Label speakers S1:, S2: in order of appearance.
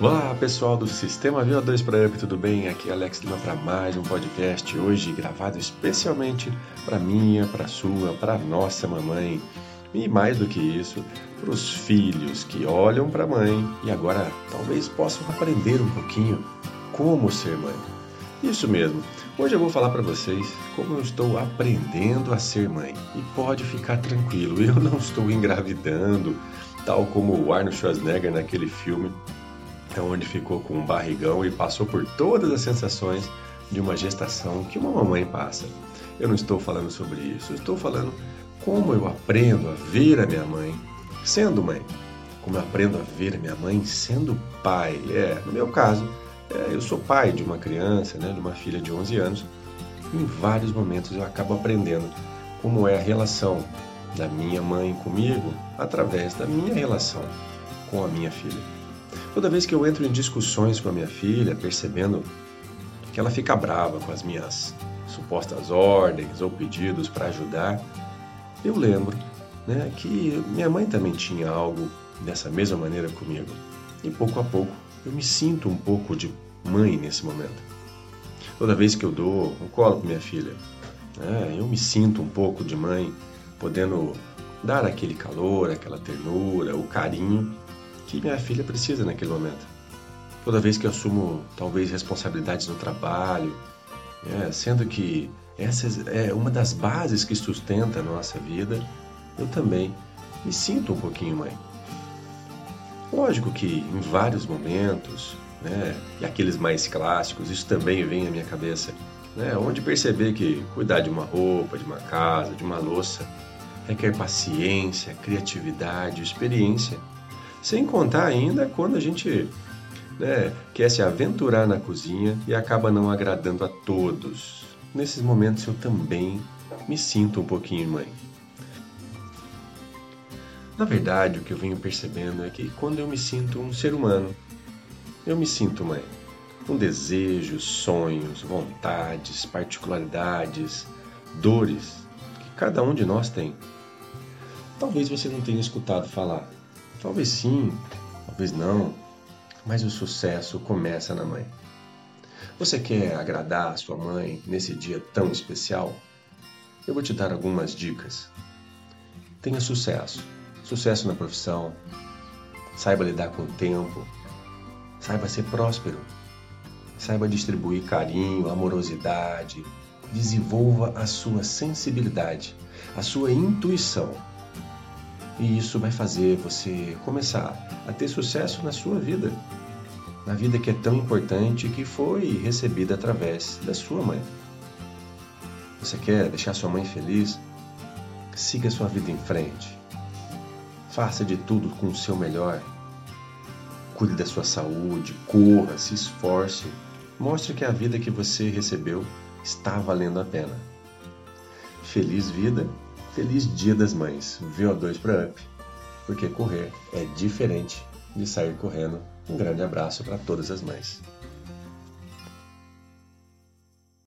S1: Olá pessoal do Sistema VO2 para Up, tudo bem? Aqui é Alex Lima para mais um podcast hoje gravado especialmente para minha, para sua, para nossa mamãe e mais do que isso, para os filhos que olham para a mãe e agora talvez possam aprender um pouquinho como ser mãe. Isso mesmo. Hoje eu vou falar para vocês como eu estou aprendendo a ser mãe. E pode ficar tranquilo, eu não estou engravidando, tal como o Arnold Schwarzenegger naquele filme é onde ficou com um barrigão e passou por todas as sensações de uma gestação que uma mamãe passa. Eu não estou falando sobre isso, eu estou falando como eu aprendo a ver a minha mãe sendo mãe, como eu aprendo a ver a minha mãe sendo pai. É, no meu caso, é, eu sou pai de uma criança, né, de uma filha de 11 anos, em vários momentos eu acabo aprendendo como é a relação da minha mãe comigo através da minha relação com a minha filha. Toda vez que eu entro em discussões com a minha filha, percebendo que ela fica brava com as minhas supostas ordens ou pedidos para ajudar, eu lembro né, que minha mãe também tinha algo dessa mesma maneira comigo. E pouco a pouco eu me sinto um pouco de mãe nesse momento. Toda vez que eu dou um colo para minha filha, né, eu me sinto um pouco de mãe, podendo dar aquele calor, aquela ternura, o carinho que minha filha precisa naquele momento. Toda vez que eu assumo talvez responsabilidades no trabalho, é, sendo que essa é uma das bases que sustenta a nossa vida, eu também me sinto um pouquinho mãe. Lógico que em vários momentos, né, e aqueles mais clássicos, isso também vem à minha cabeça, né, onde perceber que cuidar de uma roupa, de uma casa, de uma louça, requer paciência, criatividade, experiência sem contar ainda quando a gente né, quer se aventurar na cozinha e acaba não agradando a todos. Nesses momentos eu também me sinto um pouquinho mãe. Na verdade, o que eu venho percebendo é que quando eu me sinto um ser humano, eu me sinto mãe. Com desejos, sonhos, vontades, particularidades, dores que cada um de nós tem. Talvez você não tenha escutado falar, Talvez sim, talvez não, mas o sucesso começa na mãe. Você quer agradar a sua mãe nesse dia tão especial? Eu vou te dar algumas dicas. Tenha sucesso. Sucesso na profissão. Saiba lidar com o tempo. Saiba ser próspero. Saiba distribuir carinho, amorosidade. Desenvolva a sua sensibilidade, a sua intuição e isso vai fazer você começar a ter sucesso na sua vida, na vida que é tão importante que foi recebida através da sua mãe. Você quer deixar sua mãe feliz? Siga sua vida em frente. Faça de tudo com o seu melhor. Cuide da sua saúde, corra, se esforce. Mostre que a vida que você recebeu está valendo a pena. Feliz vida Feliz Dia das Mães, VO2 para Up, porque correr é diferente de sair correndo. Um grande abraço para todas as mães.